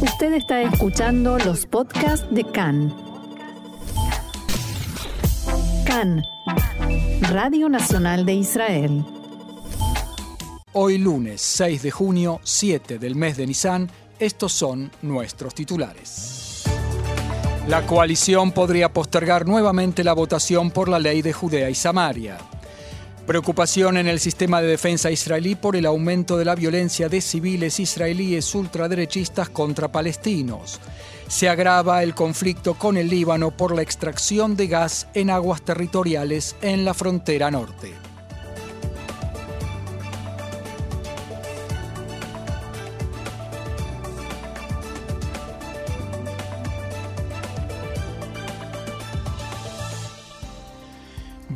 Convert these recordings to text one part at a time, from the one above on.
Usted está escuchando los podcasts de CAN. CAN, Radio Nacional de Israel. Hoy lunes 6 de junio, 7 del mes de Nisan, estos son nuestros titulares. La coalición podría postergar nuevamente la votación por la ley de Judea y Samaria. Preocupación en el sistema de defensa israelí por el aumento de la violencia de civiles israelíes ultraderechistas contra palestinos. Se agrava el conflicto con el Líbano por la extracción de gas en aguas territoriales en la frontera norte.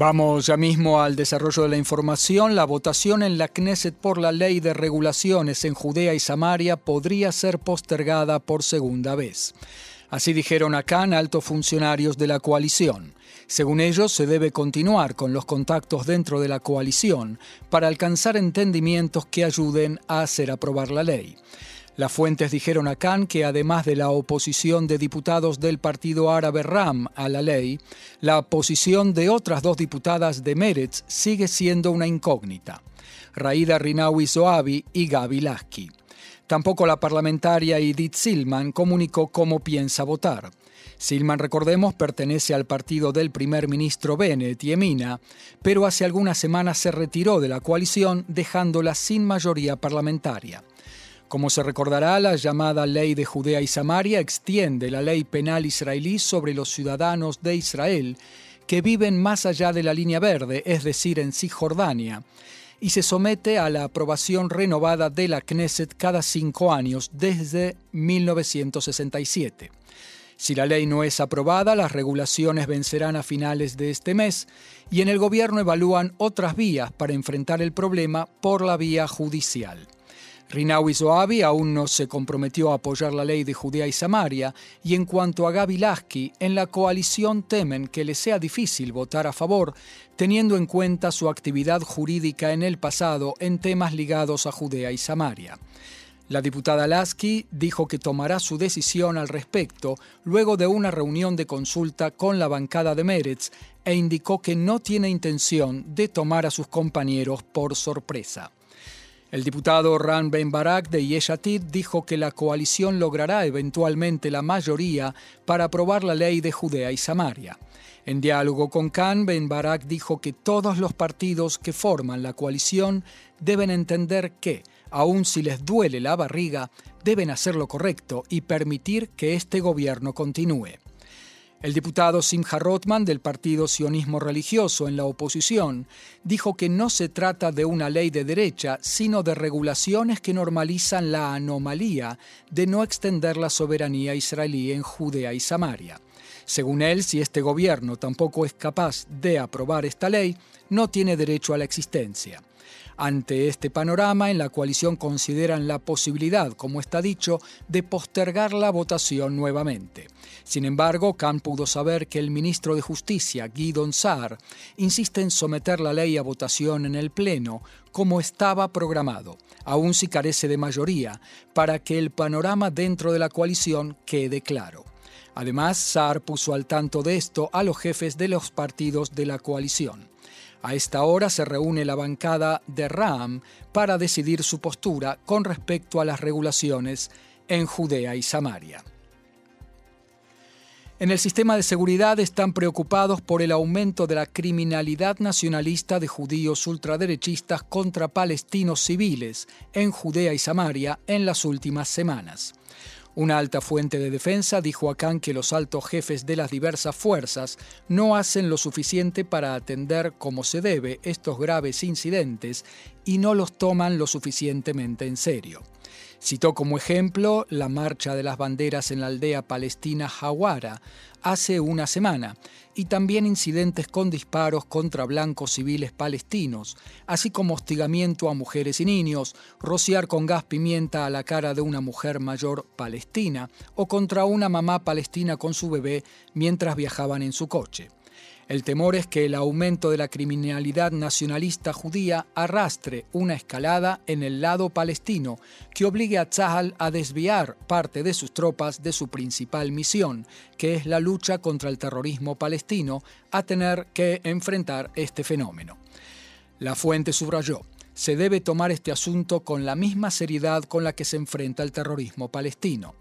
Vamos ya mismo al desarrollo de la información. La votación en la Knesset por la ley de regulaciones en Judea y Samaria podría ser postergada por segunda vez. Así dijeron acá altos funcionarios de la coalición. Según ellos, se debe continuar con los contactos dentro de la coalición para alcanzar entendimientos que ayuden a hacer aprobar la ley. Las fuentes dijeron a Khan que además de la oposición de diputados del partido árabe RAM a la ley, la posición de otras dos diputadas de Meretz sigue siendo una incógnita, Raida Rinawi Zoabi y Gaby Lasky. Tampoco la parlamentaria Edith Silman comunicó cómo piensa votar. Silman, recordemos, pertenece al partido del primer ministro Bennett y Emina, pero hace algunas semanas se retiró de la coalición dejándola sin mayoría parlamentaria. Como se recordará, la llamada Ley de Judea y Samaria extiende la ley penal israelí sobre los ciudadanos de Israel que viven más allá de la línea verde, es decir, en Cisjordania, y se somete a la aprobación renovada de la Knesset cada cinco años desde 1967. Si la ley no es aprobada, las regulaciones vencerán a finales de este mes y en el gobierno evalúan otras vías para enfrentar el problema por la vía judicial. Rinawi Zoabi aún no se comprometió a apoyar la ley de Judea y Samaria, y en cuanto a Gaby Lasky, en la coalición temen que le sea difícil votar a favor, teniendo en cuenta su actividad jurídica en el pasado en temas ligados a Judea y Samaria. La diputada Lasky dijo que tomará su decisión al respecto luego de una reunión de consulta con la bancada de Meretz e indicó que no tiene intención de tomar a sus compañeros por sorpresa. El diputado Ran Ben Barak de Yeshatid dijo que la coalición logrará eventualmente la mayoría para aprobar la ley de Judea y Samaria. En diálogo con Khan, Ben Barak dijo que todos los partidos que forman la coalición deben entender que, aun si les duele la barriga, deben hacer lo correcto y permitir que este gobierno continúe. El diputado Simcha Rotman del Partido Sionismo Religioso en la oposición dijo que no se trata de una ley de derecha, sino de regulaciones que normalizan la anomalía de no extender la soberanía israelí en Judea y Samaria. Según él, si este gobierno tampoco es capaz de aprobar esta ley, no tiene derecho a la existencia. Ante este panorama, en la coalición consideran la posibilidad, como está dicho, de postergar la votación nuevamente. Sin embargo, Khan pudo saber que el ministro de Justicia, Guidon Saar, insiste en someter la ley a votación en el Pleno, como estaba programado, aun si carece de mayoría, para que el panorama dentro de la coalición quede claro. Además, Saar puso al tanto de esto a los jefes de los partidos de la coalición. A esta hora se reúne la bancada de Ram para decidir su postura con respecto a las regulaciones en Judea y Samaria. En el sistema de seguridad están preocupados por el aumento de la criminalidad nacionalista de judíos ultraderechistas contra palestinos civiles en Judea y Samaria en las últimas semanas. Una alta fuente de defensa dijo a Khan que los altos jefes de las diversas fuerzas no hacen lo suficiente para atender como se debe estos graves incidentes y no los toman lo suficientemente en serio. Citó como ejemplo la marcha de las banderas en la aldea palestina Hawara hace una semana y también incidentes con disparos contra blancos civiles palestinos, así como hostigamiento a mujeres y niños, rociar con gas pimienta a la cara de una mujer mayor palestina o contra una mamá palestina con su bebé mientras viajaban en su coche. El temor es que el aumento de la criminalidad nacionalista judía arrastre una escalada en el lado palestino que obligue a Tzahal a desviar parte de sus tropas de su principal misión, que es la lucha contra el terrorismo palestino, a tener que enfrentar este fenómeno. La fuente subrayó, se debe tomar este asunto con la misma seriedad con la que se enfrenta el terrorismo palestino.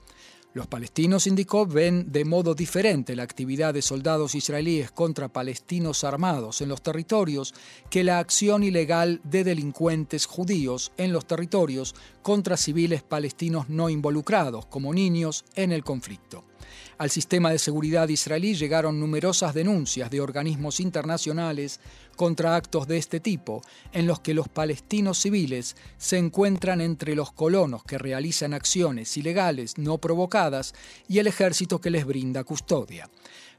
Los palestinos, indicó, ven de modo diferente la actividad de soldados israelíes contra palestinos armados en los territorios que la acción ilegal de delincuentes judíos en los territorios contra civiles palestinos no involucrados, como niños, en el conflicto. Al sistema de seguridad israelí llegaron numerosas denuncias de organismos internacionales contra actos de este tipo, en los que los palestinos civiles se encuentran entre los colonos que realizan acciones ilegales no provocadas y el ejército que les brinda custodia.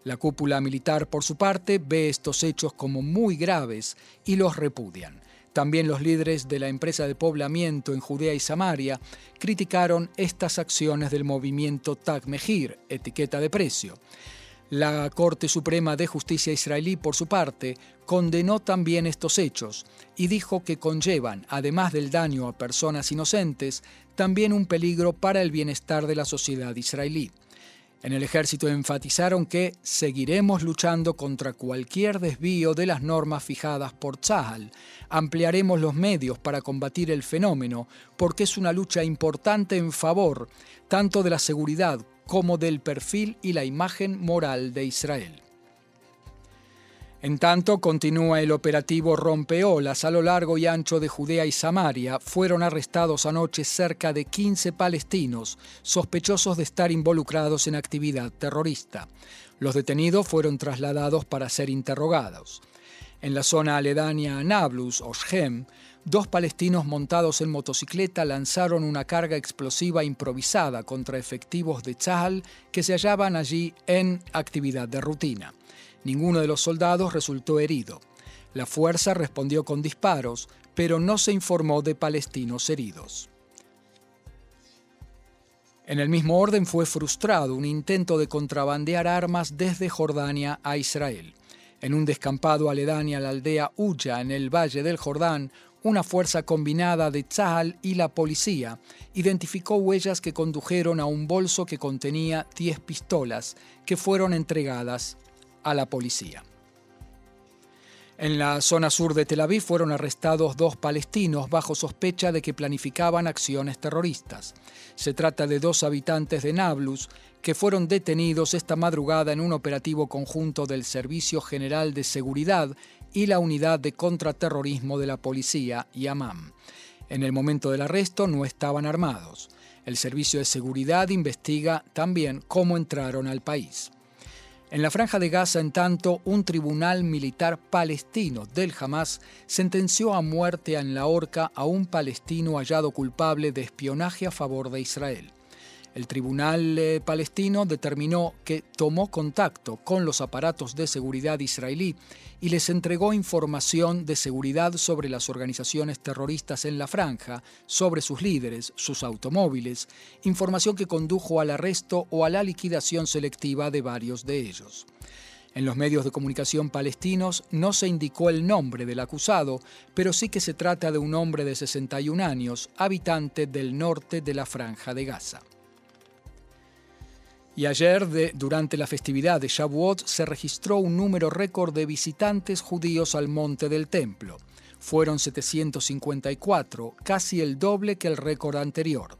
La cúpula militar, por su parte, ve estos hechos como muy graves y los repudian. También los líderes de la empresa de poblamiento en Judea y Samaria criticaron estas acciones del movimiento Tag etiqueta de precio. La Corte Suprema de Justicia israelí, por su parte, condenó también estos hechos y dijo que conllevan, además del daño a personas inocentes, también un peligro para el bienestar de la sociedad israelí. En el ejército enfatizaron que seguiremos luchando contra cualquier desvío de las normas fijadas por Tzahal. Ampliaremos los medios para combatir el fenómeno porque es una lucha importante en favor tanto de la seguridad como del perfil y la imagen moral de Israel. En tanto, continúa el operativo Rompeolas a lo largo y ancho de Judea y Samaria. Fueron arrestados anoche cerca de 15 palestinos sospechosos de estar involucrados en actividad terrorista. Los detenidos fueron trasladados para ser interrogados. En la zona aledaña a Nablus o Shem, dos palestinos montados en motocicleta lanzaron una carga explosiva improvisada contra efectivos de Tzahal que se hallaban allí en actividad de rutina. Ninguno de los soldados resultó herido. La fuerza respondió con disparos, pero no se informó de palestinos heridos. En el mismo orden fue frustrado un intento de contrabandear armas desde Jordania a Israel. En un descampado aledaño a la aldea Uya, en el Valle del Jordán, una fuerza combinada de Tzahal y la policía identificó huellas que condujeron a un bolso que contenía 10 pistolas que fueron entregadas a la policía. En la zona sur de Tel Aviv fueron arrestados dos palestinos bajo sospecha de que planificaban acciones terroristas. Se trata de dos habitantes de Nablus que fueron detenidos esta madrugada en un operativo conjunto del Servicio General de Seguridad y la Unidad de Contraterrorismo de la Policía, YAMAM. En el momento del arresto no estaban armados. El Servicio de Seguridad investiga también cómo entraron al país. En la franja de Gaza, en tanto, un tribunal militar palestino del Hamas sentenció a muerte en la horca a un palestino hallado culpable de espionaje a favor de Israel. El tribunal eh, palestino determinó que tomó contacto con los aparatos de seguridad israelí y les entregó información de seguridad sobre las organizaciones terroristas en la franja, sobre sus líderes, sus automóviles, información que condujo al arresto o a la liquidación selectiva de varios de ellos. En los medios de comunicación palestinos no se indicó el nombre del acusado, pero sí que se trata de un hombre de 61 años, habitante del norte de la franja de Gaza. Y ayer, durante la festividad de Shavuot, se registró un número récord de visitantes judíos al monte del templo. Fueron 754, casi el doble que el récord anterior.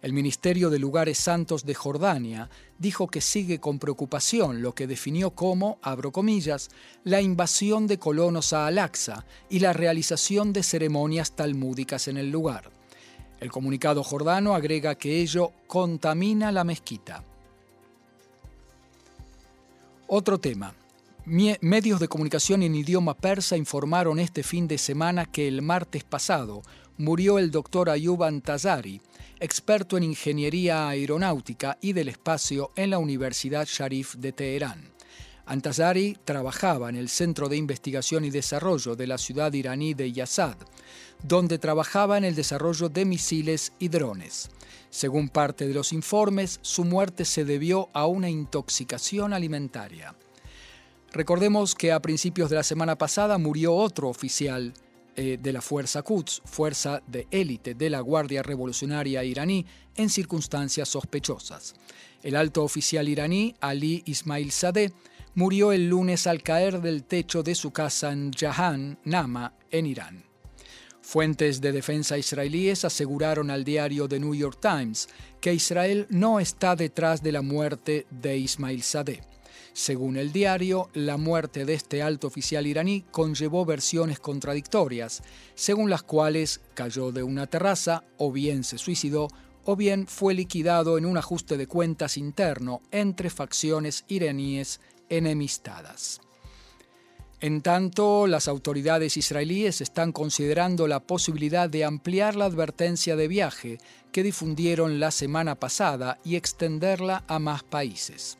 El Ministerio de Lugares Santos de Jordania dijo que sigue con preocupación lo que definió como, abro comillas, la invasión de colonos a Al-Aqsa y la realización de ceremonias talmúdicas en el lugar. El comunicado jordano agrega que ello contamina la mezquita. Otro tema. Medios de comunicación en idioma persa informaron este fin de semana que el martes pasado murió el doctor Ayub Antazari, experto en ingeniería aeronáutica y del espacio en la Universidad Sharif de Teherán. Antazari trabajaba en el Centro de Investigación y Desarrollo de la ciudad iraní de Yazad, donde trabajaba en el desarrollo de misiles y drones. Según parte de los informes, su muerte se debió a una intoxicación alimentaria. Recordemos que a principios de la semana pasada murió otro oficial eh, de la Fuerza Quds, fuerza de élite de la Guardia Revolucionaria iraní, en circunstancias sospechosas. El alto oficial iraní, Ali Ismail Sadeh, murió el lunes al caer del techo de su casa en Jahan, Nama, en Irán. Fuentes de defensa israelíes aseguraron al diario The New York Times que Israel no está detrás de la muerte de Ismail Sadeh. Según el diario, la muerte de este alto oficial iraní conllevó versiones contradictorias, según las cuales cayó de una terraza o bien se suicidó o bien fue liquidado en un ajuste de cuentas interno entre facciones iraníes enemistadas. En tanto, las autoridades israelíes están considerando la posibilidad de ampliar la advertencia de viaje que difundieron la semana pasada y extenderla a más países.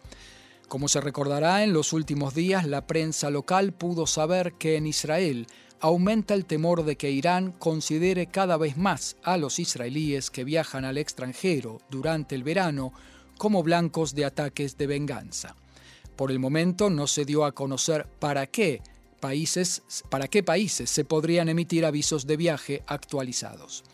Como se recordará, en los últimos días la prensa local pudo saber que en Israel aumenta el temor de que Irán considere cada vez más a los israelíes que viajan al extranjero durante el verano como blancos de ataques de venganza. Por el momento no se dio a conocer para qué países, para qué países se podrían emitir avisos de viaje actualizados.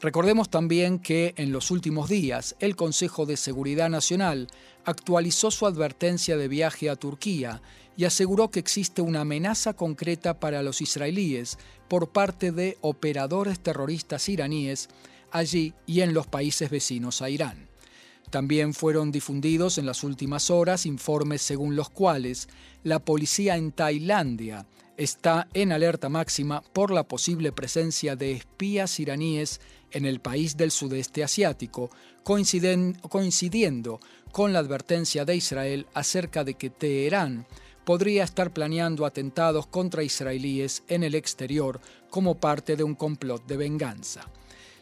Recordemos también que en los últimos días el Consejo de Seguridad Nacional actualizó su advertencia de viaje a Turquía y aseguró que existe una amenaza concreta para los israelíes por parte de operadores terroristas iraníes allí y en los países vecinos a Irán. También fueron difundidos en las últimas horas informes según los cuales la policía en Tailandia está en alerta máxima por la posible presencia de espías iraníes en el país del sudeste asiático, coincidiendo con la advertencia de Israel acerca de que Teherán podría estar planeando atentados contra israelíes en el exterior como parte de un complot de venganza.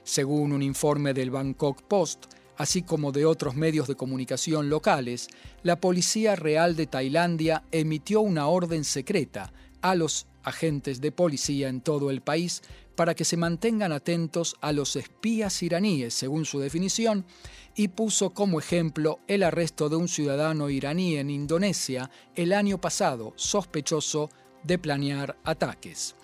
Según un informe del Bangkok Post, así como de otros medios de comunicación locales, la Policía Real de Tailandia emitió una orden secreta a los agentes de policía en todo el país para que se mantengan atentos a los espías iraníes, según su definición, y puso como ejemplo el arresto de un ciudadano iraní en Indonesia el año pasado, sospechoso de planear ataques.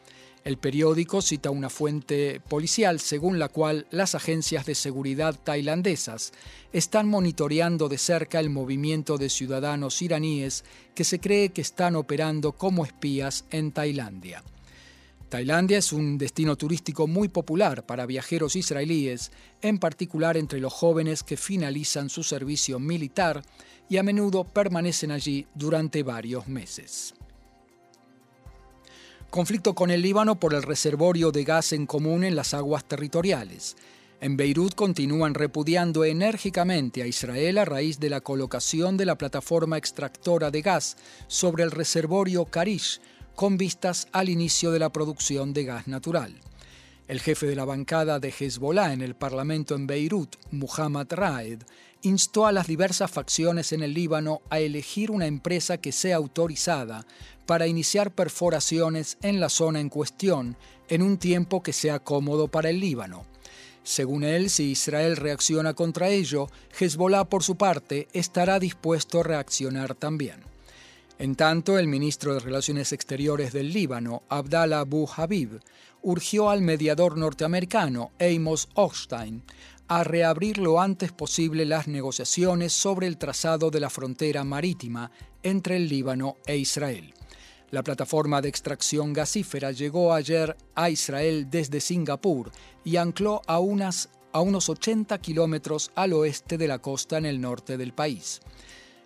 El periódico cita una fuente policial según la cual las agencias de seguridad tailandesas están monitoreando de cerca el movimiento de ciudadanos iraníes que se cree que están operando como espías en Tailandia. Tailandia es un destino turístico muy popular para viajeros israelíes, en particular entre los jóvenes que finalizan su servicio militar y a menudo permanecen allí durante varios meses. Conflicto con el Líbano por el reservorio de gas en común en las aguas territoriales. En Beirut continúan repudiando enérgicamente a Israel a raíz de la colocación de la plataforma extractora de gas sobre el reservorio Karish, con vistas al inicio de la producción de gas natural. El jefe de la bancada de Hezbollah en el Parlamento en Beirut, Muhammad Raed, instó a las diversas facciones en el Líbano a elegir una empresa que sea autorizada para iniciar perforaciones en la zona en cuestión en un tiempo que sea cómodo para el Líbano. Según él, si Israel reacciona contra ello, Hezbollah por su parte estará dispuesto a reaccionar también. En tanto, el ministro de Relaciones Exteriores del Líbano, Abdallah Abu Habib, urgió al mediador norteamericano, Amos Hochstein, a reabrir lo antes posible las negociaciones sobre el trazado de la frontera marítima entre el Líbano e Israel. La plataforma de extracción gasífera llegó ayer a Israel desde Singapur y ancló a, unas, a unos 80 kilómetros al oeste de la costa en el norte del país.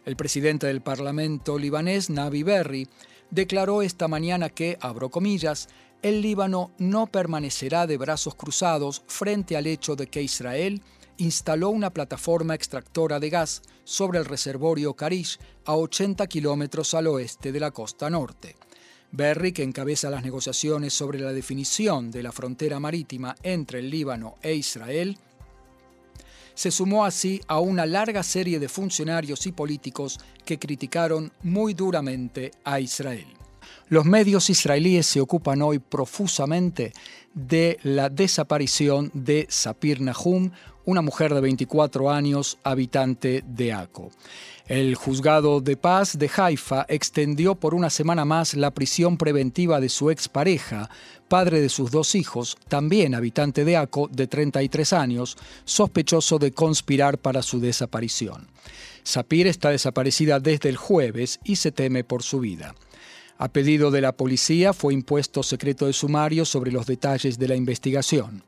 El presidente del Parlamento libanés, Navi Berri, declaró esta mañana que, abro comillas, el Líbano no permanecerá de brazos cruzados frente al hecho de que Israel instaló una plataforma extractora de gas sobre el reservorio Karish a 80 kilómetros al oeste de la costa norte. Berry, que encabeza las negociaciones sobre la definición de la frontera marítima entre el Líbano e Israel, se sumó así a una larga serie de funcionarios y políticos que criticaron muy duramente a Israel. Los medios israelíes se ocupan hoy profusamente de la desaparición de Sapir Nahum, una mujer de 24 años, habitante de Aco. El juzgado de paz de Haifa extendió por una semana más la prisión preventiva de su expareja, padre de sus dos hijos, también habitante de Aco, de 33 años, sospechoso de conspirar para su desaparición. Sapir está desaparecida desde el jueves y se teme por su vida. A pedido de la policía fue impuesto secreto de sumario sobre los detalles de la investigación.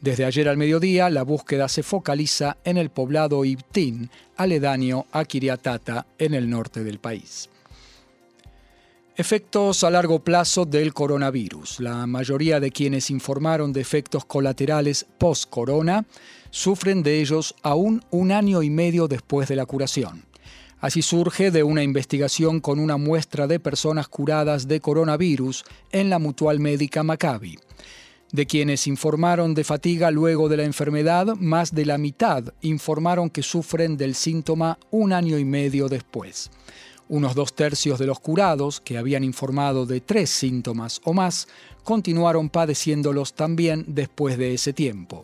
Desde ayer al mediodía, la búsqueda se focaliza en el poblado Ibtín, aledaño a Kiriatata, en el norte del país. Efectos a largo plazo del coronavirus. La mayoría de quienes informaron de efectos colaterales post-corona sufren de ellos aún un año y medio después de la curación. Así surge de una investigación con una muestra de personas curadas de coronavirus en la mutual médica Maccabi. De quienes informaron de fatiga luego de la enfermedad, más de la mitad informaron que sufren del síntoma un año y medio después. Unos dos tercios de los curados, que habían informado de tres síntomas o más, continuaron padeciéndolos también después de ese tiempo.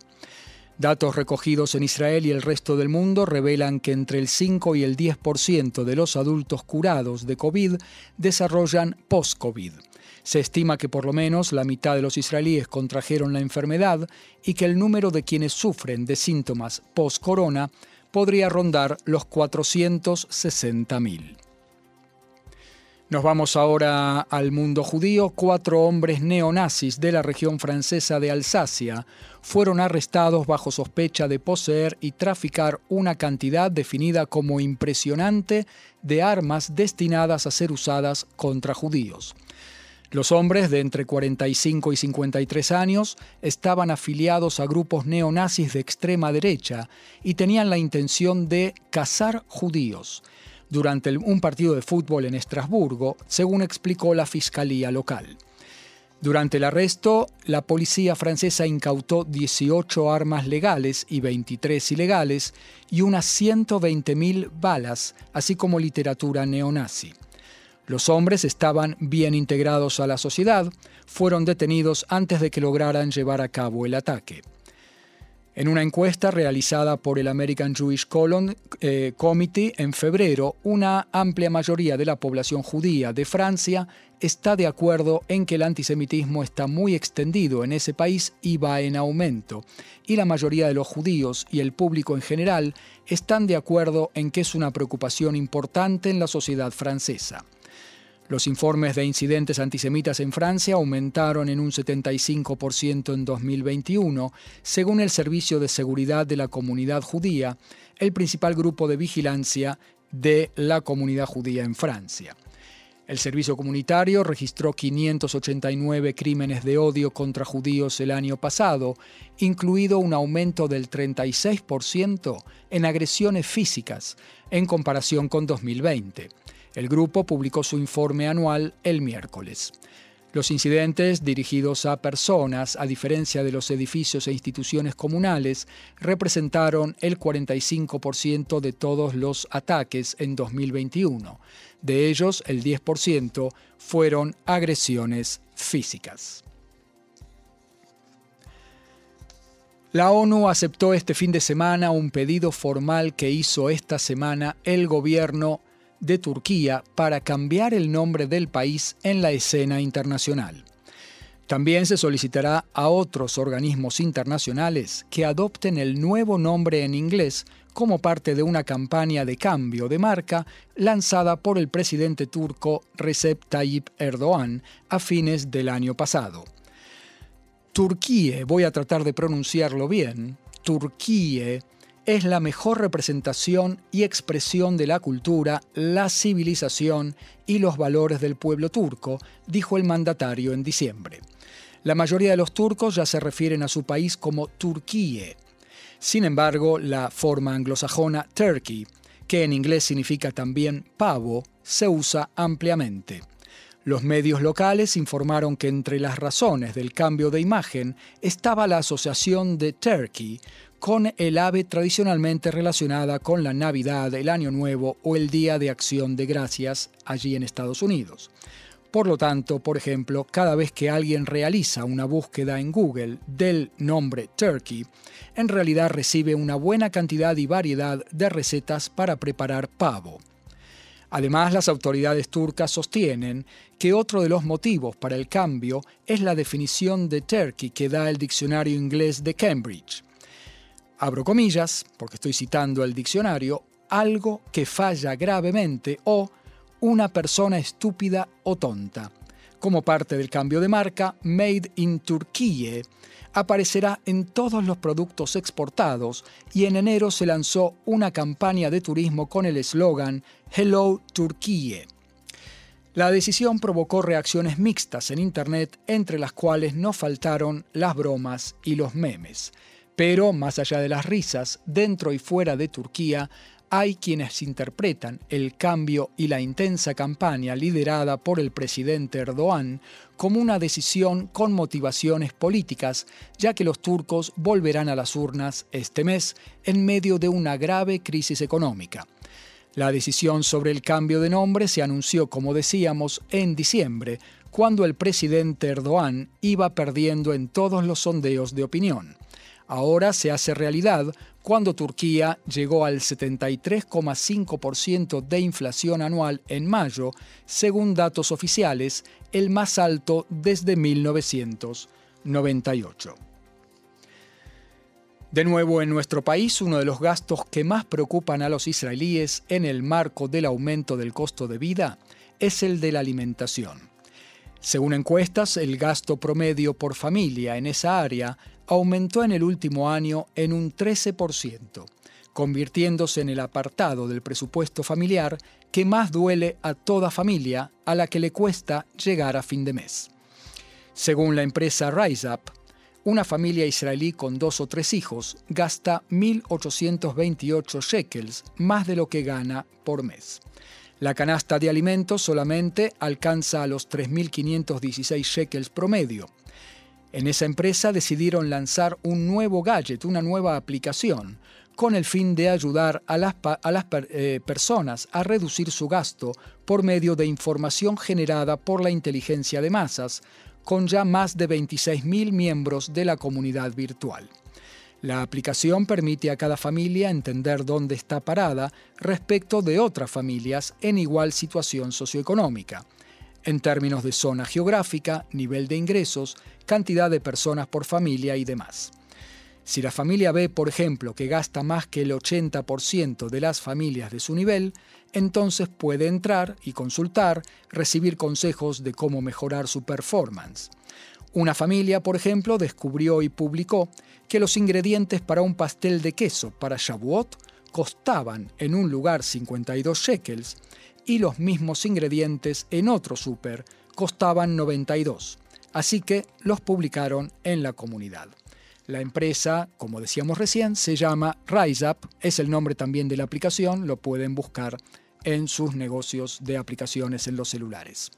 Datos recogidos en Israel y el resto del mundo revelan que entre el 5 y el 10% de los adultos curados de COVID desarrollan post-COVID. Se estima que por lo menos la mitad de los israelíes contrajeron la enfermedad y que el número de quienes sufren de síntomas post-corona podría rondar los 460.000. Nos vamos ahora al mundo judío. Cuatro hombres neonazis de la región francesa de Alsacia fueron arrestados bajo sospecha de poseer y traficar una cantidad definida como impresionante de armas destinadas a ser usadas contra judíos. Los hombres de entre 45 y 53 años estaban afiliados a grupos neonazis de extrema derecha y tenían la intención de cazar judíos durante un partido de fútbol en Estrasburgo, según explicó la fiscalía local. Durante el arresto, la policía francesa incautó 18 armas legales y 23 ilegales y unas 120.000 balas, así como literatura neonazi. Los hombres estaban bien integrados a la sociedad, fueron detenidos antes de que lograran llevar a cabo el ataque. En una encuesta realizada por el American Jewish Colon eh, Committee en febrero, una amplia mayoría de la población judía de Francia está de acuerdo en que el antisemitismo está muy extendido en ese país y va en aumento, y la mayoría de los judíos y el público en general están de acuerdo en que es una preocupación importante en la sociedad francesa. Los informes de incidentes antisemitas en Francia aumentaron en un 75% en 2021, según el Servicio de Seguridad de la Comunidad Judía, el principal grupo de vigilancia de la comunidad judía en Francia. El servicio comunitario registró 589 crímenes de odio contra judíos el año pasado, incluido un aumento del 36% en agresiones físicas en comparación con 2020. El grupo publicó su informe anual el miércoles. Los incidentes dirigidos a personas, a diferencia de los edificios e instituciones comunales, representaron el 45% de todos los ataques en 2021. De ellos, el 10% fueron agresiones físicas. La ONU aceptó este fin de semana un pedido formal que hizo esta semana el gobierno de Turquía para cambiar el nombre del país en la escena internacional. También se solicitará a otros organismos internacionales que adopten el nuevo nombre en inglés como parte de una campaña de cambio de marca lanzada por el presidente turco Recep Tayyip Erdogan a fines del año pasado. Turquía, voy a tratar de pronunciarlo bien, Turquía es la mejor representación y expresión de la cultura, la civilización y los valores del pueblo turco, dijo el mandatario en diciembre. La mayoría de los turcos ya se refieren a su país como Turquía. Sin embargo, la forma anglosajona Turkey, que en inglés significa también pavo, se usa ampliamente. Los medios locales informaron que entre las razones del cambio de imagen estaba la asociación de Turkey con el ave tradicionalmente relacionada con la Navidad, el Año Nuevo o el Día de Acción de Gracias allí en Estados Unidos. Por lo tanto, por ejemplo, cada vez que alguien realiza una búsqueda en Google del nombre Turkey, en realidad recibe una buena cantidad y variedad de recetas para preparar pavo. Además, las autoridades turcas sostienen que otro de los motivos para el cambio es la definición de Turkey que da el diccionario inglés de Cambridge. Abro comillas, porque estoy citando el diccionario, algo que falla gravemente o una persona estúpida o tonta. Como parte del cambio de marca, Made in Turquía aparecerá en todos los productos exportados y en enero se lanzó una campaña de turismo con el eslogan Hello Turquía. La decisión provocó reacciones mixtas en Internet, entre las cuales no faltaron las bromas y los memes. Pero, más allá de las risas, dentro y fuera de Turquía, hay quienes interpretan el cambio y la intensa campaña liderada por el presidente Erdogan como una decisión con motivaciones políticas, ya que los turcos volverán a las urnas este mes en medio de una grave crisis económica. La decisión sobre el cambio de nombre se anunció, como decíamos, en diciembre, cuando el presidente Erdogan iba perdiendo en todos los sondeos de opinión. Ahora se hace realidad cuando Turquía llegó al 73,5% de inflación anual en mayo, según datos oficiales, el más alto desde 1998. De nuevo en nuestro país, uno de los gastos que más preocupan a los israelíes en el marco del aumento del costo de vida es el de la alimentación. Según encuestas, el gasto promedio por familia en esa área aumentó en el último año en un 13%, convirtiéndose en el apartado del presupuesto familiar que más duele a toda familia a la que le cuesta llegar a fin de mes. Según la empresa RiseUp, una familia israelí con dos o tres hijos gasta 1.828 shekels, más de lo que gana por mes. La canasta de alimentos solamente alcanza a los 3.516 shekels promedio. En esa empresa decidieron lanzar un nuevo gadget, una nueva aplicación, con el fin de ayudar a las, eh, personas a reducir su gasto por medio de información generada por la inteligencia de masas, con ya más de 26.000 miembros de la comunidad virtual. La aplicación permite a cada familia entender dónde está parada respecto de otras familias en igual situación socioeconómica, en términos de zona geográfica, nivel de ingresos, cantidad de personas por familia y demás. Si la familia ve, por ejemplo, que gasta más que el 80% de las familias de su nivel, entonces puede entrar y consultar, recibir consejos de cómo mejorar su performance. Una familia, por ejemplo, descubrió y publicó que los ingredientes para un pastel de queso para Shavuot costaban en un lugar 52 shekels y los mismos ingredientes en otro súper costaban 92. Así que los publicaron en la comunidad. La empresa, como decíamos recién, se llama RiseUp, es el nombre también de la aplicación, lo pueden buscar en sus negocios de aplicaciones en los celulares.